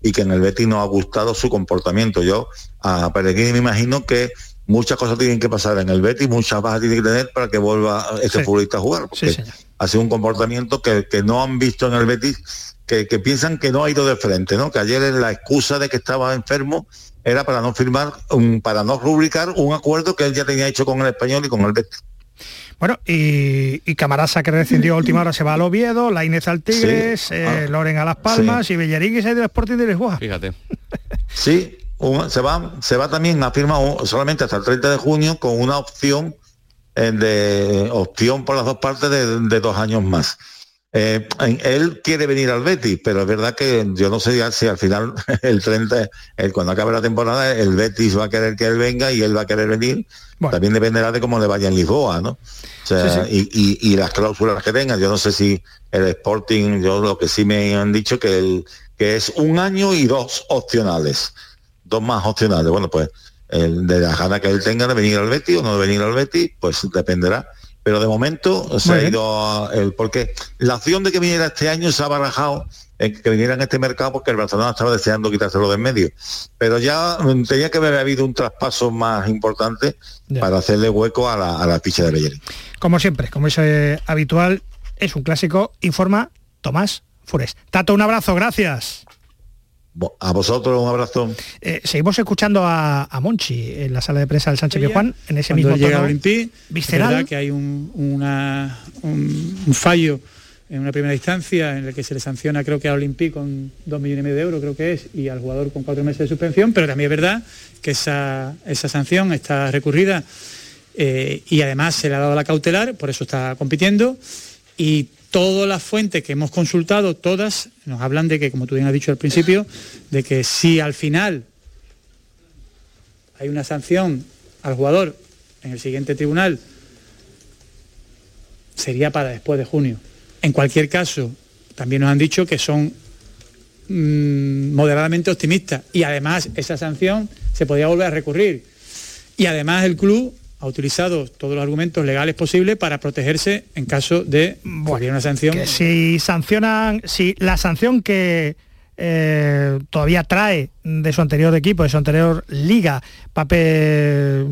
y que en el Betis no ha gustado su comportamiento. Yo a Peregrini me imagino que muchas cosas tienen que pasar en el Betis, muchas bajas tiene que tener para que vuelva este Sí. futbolista a jugar. Porque ha sido un comportamiento que, que no han visto en el Betis, que, que piensan que no ha ido de frente, ¿no? Que ayer la excusa de que estaba enfermo era para no firmar, un, para no rubricar un acuerdo que él ya tenía hecho con el español y con el Betis. Bueno, y, y Camarasa que rescindió a última hora se va al Oviedo, Lainez al Tigres, Sí. eh, Ah. Loren a Las Palmas y Bellerín que se ha ido al Sporting de Lisboa. Fíjate. Sí, un- se va, se va también a firmar un- solamente hasta el 30 de junio con una opción eh, de opción por las dos partes de, de dos años más. Eh, él quiere venir al Betis, pero es verdad que yo no sé si al final el 30, el, cuando acabe la temporada, el Betis va a querer que él venga y él va a querer venir. También dependerá de cómo le vaya en Lisboa, ¿no? O sea, Sí, Y, y- y las cláusulas que tengan. Yo no sé si el Sporting, yo lo que sí me han dicho que el, que es un año y dos opcionales. Dos más opcionales. Bueno, pues el de la gana que él tenga de venir al Betis o no de venir al Betis, pues dependerá. Pero de momento se Muy ha ido el, porque la opción de que viniera este año se ha barajado en que viniera en este mercado porque el Barcelona estaba deseando quitárselo de en medio. Pero ya mm, tenía que haber habido un traspaso más importante para hacerle hueco a la, a la ficha de Bellerín. Como siempre, como es eh, habitual, es un clásico, informa Tomás Fures. Tato, un abrazo, gracias. A vosotros un abrazo. Eh, seguimos escuchando a, a Monchi en la sala de prensa del Sánchez Pizjuán, en ese Cuando mismo llega tono al Olympique, es visceral. verdad que hay un, una- un- un fallo en una primera instancia en el que se le sanciona creo que al Olympique con dos millones y medio de euros creo que es y al jugador con cuatro meses de suspensión pero también es verdad que esa, esa sanción está recurrida eh, y además se le ha dado la cautelar por eso está compitiendo y todas las fuentes que hemos consultado todas nos hablan de que como tú bien has dicho al principio de que si al final hay una sanción al jugador en el siguiente tribunal, sería para después de junio. En cualquier caso, también nos han dicho que son mm, moderadamente optimistas y además esa sanción se podría volver a recurrir. Y además el club ha utilizado todos los argumentos legales posibles para protegerse en caso de que hubiera una sanción. que si sancionan, si la sanción que eh, todavía trae de su anterior equipo, de su anterior liga, Pape,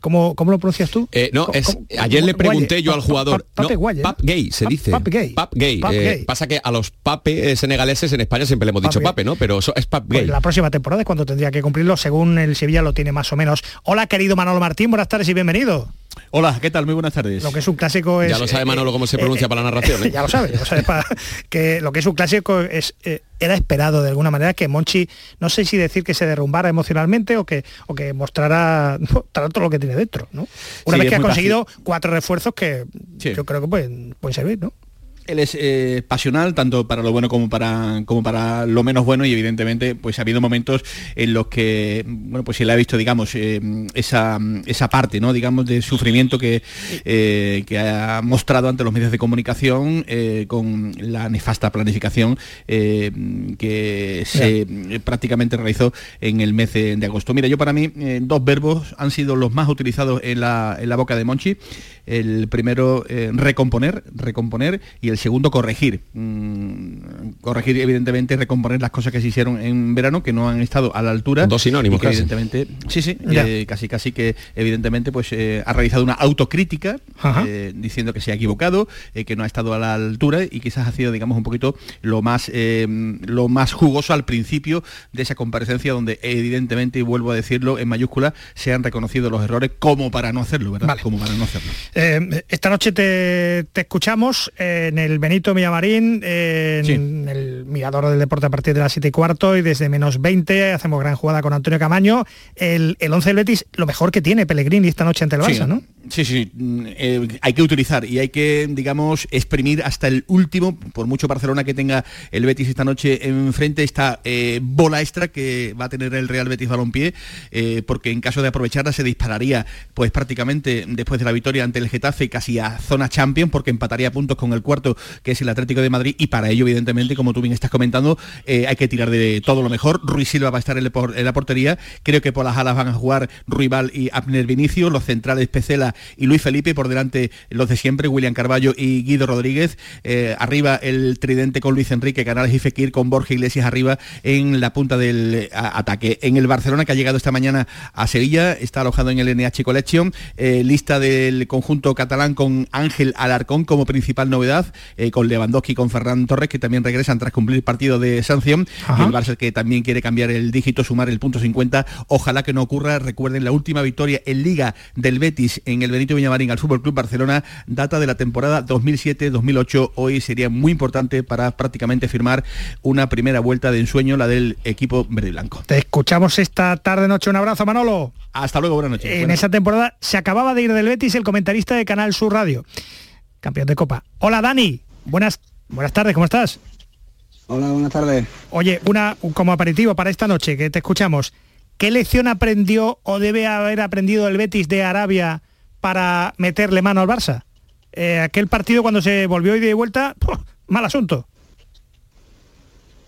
¿cómo, cómo lo pronuncias tú? Eh, no, ¿Cómo- es, ayer le Guaye, pregunté yo Pa- al jugador. Pa- Pape no, Guaye, ¿no? Pap gay se dice. Pap gay. Pap gay. Pap Eh, gay. Pasa que a los pape eh, senegaleses en España siempre le hemos dicho Pap pape, ¿no? Pero eso es pap Pues gay. la próxima temporada es cuando tendría que cumplirlo, según el Sevilla lo tiene más o menos. Hola, querido Manolo Martín, buenas tardes y bienvenido. Hola, ¿qué tal? Muy buenas tardes. Lo que es un clásico es... Ya lo sabe Manolo cómo se pronuncia para la narración. ¿eh? ya lo sabe, ya lo sabe para- que lo que es un clásico es eh, era esperado de alguna manera que Monchi no sé si decir que se derrumbara emocionalmente o que o que mostrara, mostrara todo lo que tiene dentro, ¿no? Una Sí, vez que ha conseguido cuatro refuerzos que Sí. yo creo que pueden, pueden servir, ¿no? Él es eh, pasional tanto para lo bueno como para como para lo menos bueno y evidentemente pues ha habido momentos en los que bueno pues se le ha visto digamos eh, esa, esa parte no digamos de sufrimiento que, eh, que ha mostrado ante los medios de comunicación con la nefasta planificación que se prácticamente realizó en el mes de, agosto. Mira yo para mí dos verbos han sido los más utilizados en la, en la boca de Monchi el primero recomponer recomponer y el segundo corregir. Mm, corregir, evidentemente, recomponer las cosas que se hicieron en verano, que no han estado a la altura. Dos sinónimos, que, Evidentemente, sí, sí, eh, casi casi que evidentemente pues eh, ha realizado una autocrítica eh, diciendo que se ha equivocado, que no ha estado a la altura y quizás ha sido, digamos, un poquito lo más lo más jugoso al principio de esa comparecencia donde evidentemente, y vuelvo a decirlo en mayúscula, se han reconocido los errores como para no hacerlo, ¿verdad? Como para no hacerlo. Esta noche te, te escuchamos en el Benito Millamarín, en el mirador del deporte a partir de las 7 y cuarto y desde menos 20 hacemos gran jugada con Antonio Camaño. El, el 11 del Betis, lo mejor que tiene Pellegrini esta noche ante el Barça, ¿no? Sí, sí, mm, eh, hay que utilizar y hay que, digamos, exprimir hasta el último, por mucho Barcelona que tenga el Betis esta noche enfrente, esta eh, bola extra que va a tener el Real Betis Balompié, eh, porque en caso de aprovecharla se dispararía pues prácticamente después de la victoria ante el Getafe casi a zona champion, porque empataría puntos con el cuarto, que es el Atlético de Madrid, y para ello, evidentemente, como tú bien estás comentando, hay que tirar de todo lo mejor. Ruiz Silva va a estar en, la portería, creo que por las alas van a jugar Ruibal y Abner Vinicio, los centrales Pecela y Luis Felipe, por delante los de siempre, William Carballo y Guido Rodríguez, eh, arriba el tridente con Luis Enrique Canales y Fekir, con Borja Iglesias arriba en la punta del ataque. En el Barcelona, que ha llegado esta mañana a Sevilla, está alojado en el NH Collection, eh, lista del conjunto catalán con Ángel Alarcón como principal novedad, eh, con Lewandowski y con Ferran Torres, que también regresan tras cumplir partido de sanción, y el Barça que también quiere cambiar el dígito, sumar el punto 50, ojalá que no ocurra, recuerden la última victoria en Liga del Betis en el Benito Villamarín al Fútbol Club Barcelona data de la temporada 2007-2008. Hoy sería muy importante para prácticamente firmar una primera vuelta de ensueño, la del equipo verde y blanco. Te escuchamos esta tarde noche. Un abrazo, Manolo. Hasta luego, buenas noches. En esa temporada se acababa de ir del Betis el comentarista de Canal Sur Radio, campeón de Copa. Hola, Dani. Buenas, buenas tardes, ¿cómo estás? Hola, buenas tardes. Oye, una como aperitivo para esta noche que te escuchamos. ¿Qué lección aprendió o debe haber aprendido el Betis de Arabia para meterle mano al Barça. Eh, aquel partido cuando se volvió y de vuelta, mal asunto.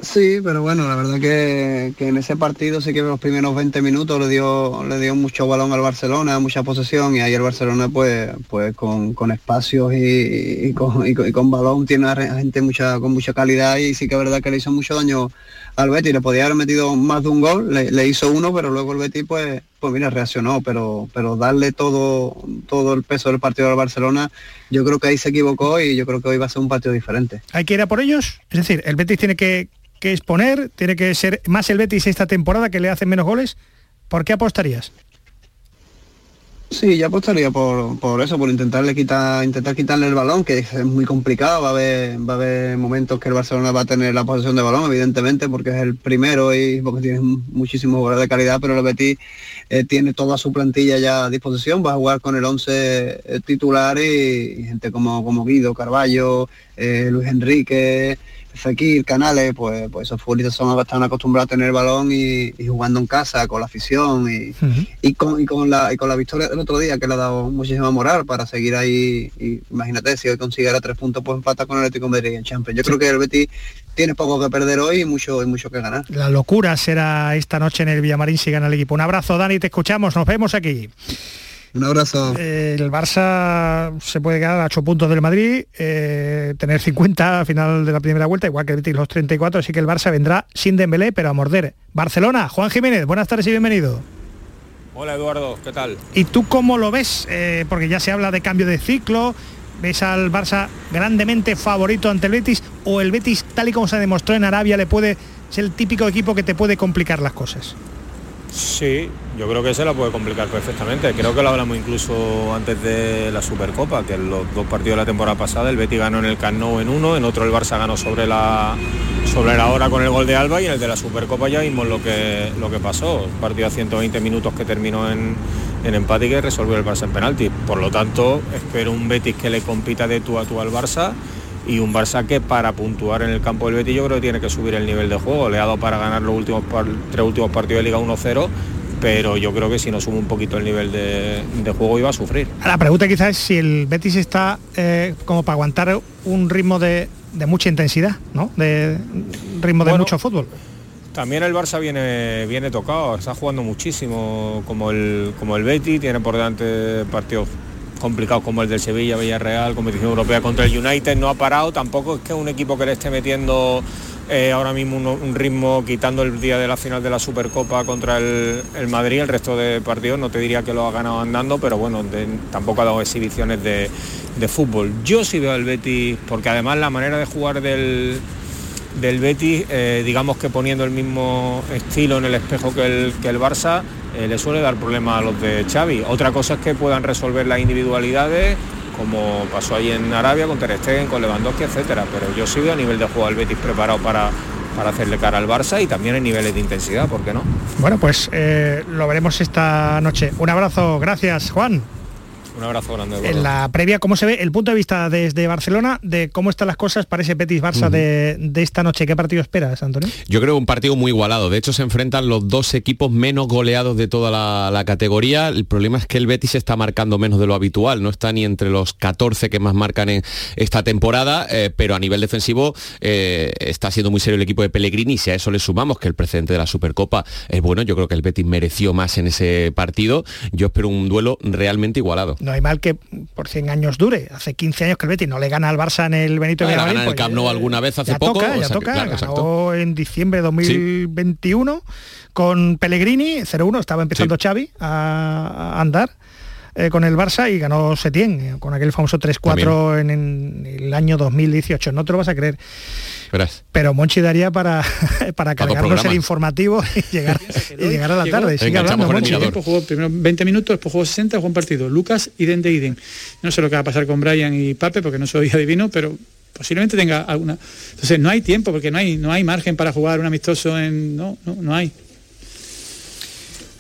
Sí, pero bueno, la verdad que, en ese partido sí que en los primeros 20 minutos le dio, le dio mucho balón al Barcelona, mucha posesión y ahí el Barcelona pues, pues con, espacios y, con, balón tiene a gente mucha, con mucha calidad y sí que es verdad que le hizo mucho daño al Betis, le podía haber metido más de un gol, le, hizo uno, pero luego el Betis pues, pues mira, reaccionó, pero, pero darle todo, todo el peso del partido al Barcelona, yo creo que ahí se equivocó y yo creo que hoy va a ser un partido diferente. ¿Hay que ir a por ellos? Es decir, el Betis tiene que que exponer? ¿Tiene que ser más el Betis esta temporada que le hacen menos goles? ¿Por qué apostarías? Sí, yo apostaría por, eso, por intentarle quitar, intentar quitarle el balón, que es muy complicado, va a haber, va a haber momentos que el Barcelona va a tener la posesión de balón, evidentemente, porque es el primero y porque tiene muchísimos jugadores de calidad, pero el Betis eh, tiene toda su plantilla ya a disposición, va a jugar con el 11 eh, titular y, gente como, como Guido, Carballo, eh, Luis Enrique, Fekir, Canales, pues, pues esos futbolistas son, están acostumbrados a tener el balón y, jugando en casa con la afición y, con, la, con la victoria del otro día que le ha dado muchísima moral para seguir ahí. Y, imagínate, si hoy consiguiera tres puntos, pues empata con el Atlético de Madrid en Champions. Yo creo que el Betis tiene poco que perder hoy y mucho, y mucho que ganar. La locura será esta noche en el Villamarín si gana el equipo. Un abrazo, Dani, te escuchamos, nos vemos aquí. Un abrazo. Eh, el Barça se puede quedar a 8 puntos del Madrid, eh, tener 50 al final de la primera vuelta, igual que el Betis los 34, así que el Barça vendrá sin Dembélé, pero a morder. Barcelona, Juan Jiménez, buenas tardes y bienvenido. Hola Eduardo, ¿qué tal? ¿Y tú cómo lo ves? Eh, porque ya se habla de cambio de ciclo, ¿ves al Barça grandemente favorito ante el Betis o el Betis, tal y como se demostró en Arabia, le puede ser el típico equipo que te puede complicar las cosas? Sí, yo creo que se la puede complicar perfectamente. Creo que lo hablamos incluso antes de la Supercopa, que en los dos partidos de la temporada pasada el Betis ganó en el Camp en uno, en otro el Barça ganó sobre la sobre la hora con el gol de Alba y en el de la Supercopa ya vimos lo que lo que pasó. Un partido a 120 minutos que terminó en, en empate y que resolvió el Barça en penalti. Por lo tanto, espero un Betis que le compita de tú a tú al Barça y un Barça que para puntuar en el campo del Betis yo creo que tiene que subir el nivel de juego. Le ha dado para ganar los últimos tres últimos partidos de Liga 1-0 pero yo creo que si no sube un poquito el nivel de, juego iba a sufrir. La pregunta quizás es si el Betis está eh, como para aguantar un ritmo de, mucha intensidad, ¿no? De ritmo de mucho fútbol. También el Barça viene, viene tocado, está jugando muchísimo como el, como el Betis, tiene por delante partidos complicados como el del Sevilla, Villarreal, competición europea contra el United, no ha parado, tampoco es que un equipo que le esté metiendo eh, ahora mismo un, ritmo quitando el día de la final de la Supercopa contra el, Madrid, el resto de partidos no te diría que lo ha ganado andando, pero bueno, tampoco ha dado exhibiciones de, fútbol. Yo sí veo al Betis, porque además la manera de jugar del, del Betis, eh, digamos que poniendo el mismo estilo en el espejo que el, que el Barça, eh, le suele dar problemas a los de Xavi. Otra cosa es que puedan resolver las individualidades como pasó ahí en Arabia con Ter Stegen, con Lewandowski, etcétera. Pero yo sigo a nivel de juego al Betis preparado para, para hacerle cara al Barça y también en niveles de intensidad, ¿por qué no? Bueno, pues eh, lo veremos esta noche. Un abrazo, gracias Juan. Un abrazo grande. En la previa, ¿cómo se ve el punto de vista desde Barcelona de cómo están las cosas para ese Betis Barça de, esta noche? ¿Qué partido esperas, Antonio? Yo creo un partido muy igualado. De hecho, se enfrentan los dos equipos menos goleados de toda la, categoría. El problema es que el Betis está marcando menos de lo habitual. No está ni entre los 14 que más marcan en esta temporada, eh, pero a nivel defensivo eh, está siendo muy serio el equipo de Pellegrini. Si a eso le sumamos que el precedente de la Supercopa es bueno, yo creo que el Betis mereció más en ese partido. Yo espero un duelo realmente igualado no hay mal que por 100 años dure. Hace 15 años que el Betis no le gana al Barça en el Benito de Villamarín. el pues Camp Nou alguna vez hace poco. Toca, ya toca, ganó en diciembre de 2021 con Pellegrini, 0-1, estaba empezando Xavi a, andar. Eh, con el Barça y ganó Setién, eh, con aquel famoso 3-4 en, el año 2018. No te lo vas a creer. Pero Monchi daría para, para cargarnos el informativo y llegar, y llegar a la tarde. Sigue hablando, Monchi. Jugó primero 20 minutos, después jugó 60, jugó un partido. Lucas, Iden de Iden. No sé lo que va a pasar con Brian y Pape, porque no soy adivino, pero posiblemente tenga alguna. Entonces no hay tiempo, porque no hay, no hay margen para jugar un amistoso en. No, no, no hay.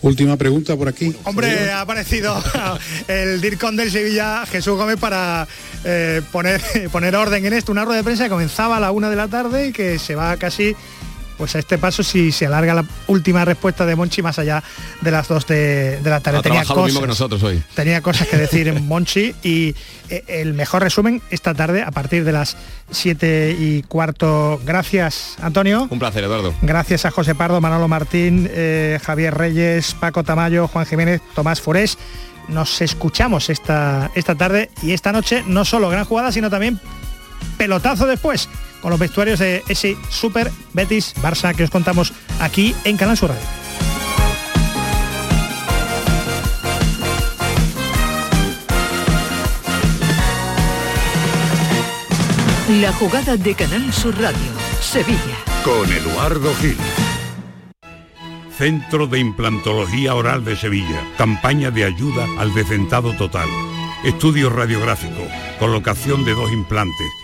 Última pregunta por aquí. Hombre, ha aparecido el DIRCON del Sevilla, Jesús Gómez, para eh, poner, poner orden en esto. Una rueda de prensa que comenzaba a la una de la tarde y que se va casi pues a este paso si se alarga la última respuesta de Monchi más allá de las dos de, la tarde. tenía cosas, que nosotros hoy. Tenía cosas que decir en Monchi y eh, el mejor resumen esta tarde a partir de las 7 y cuarto. Gracias, Antonio. Un placer, Eduardo. Gracias a José Pardo, Manolo Martín, eh, Javier Reyes, Paco Tamayo, Juan Jiménez, Tomás Forés. Nos escuchamos esta, esta tarde y esta noche no solo gran jugada, sino también pelotazo después con los vestuarios de ese Super Betis Barça que os contamos aquí en Canal Sur Radio. La jugada de Canal Sur Radio, Sevilla. Con Eduardo Gil. Centro de Implantología Oral de Sevilla. Campaña de ayuda al decentado total. Estudio radiográfico. Colocación de dos implantes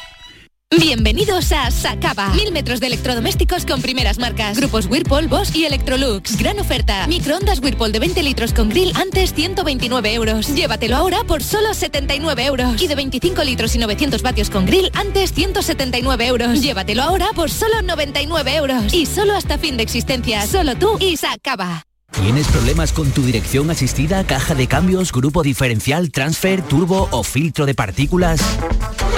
Bienvenidos a Sacaba. Mil metros de electrodomésticos con primeras marcas. Grupos Whirlpool, Bosch y Electrolux. Gran oferta. Microondas Whirlpool de 20 litros con grill antes 129 euros. Llévatelo ahora por solo 79 euros. Y de 25 litros y 900 vatios con grill antes 179 euros. Llévatelo ahora por solo 99 euros. Y solo hasta fin de existencia. Solo tú y Sacaba. ¿Tienes problemas con tu dirección asistida, caja de cambios, grupo diferencial, transfer, turbo o filtro de partículas?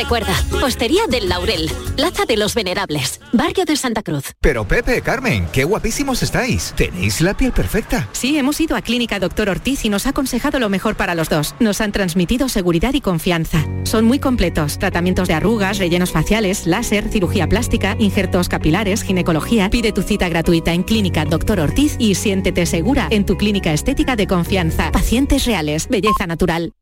Recuerda, Hostería del Laurel, Plaza de los Venerables, Barrio de Santa Cruz. Pero Pepe, Carmen, qué guapísimos estáis. Tenéis la piel perfecta. Sí, hemos ido a Clínica Doctor Ortiz y nos ha aconsejado lo mejor para los dos. Nos han transmitido seguridad y confianza. Son muy completos. Tratamientos de arrugas, rellenos faciales, láser, cirugía plástica, injertos capilares, ginecología. Pide tu cita gratuita en Clínica Doctor Ortiz y siéntete segura en tu clínica estética de confianza. Pacientes reales, belleza natural.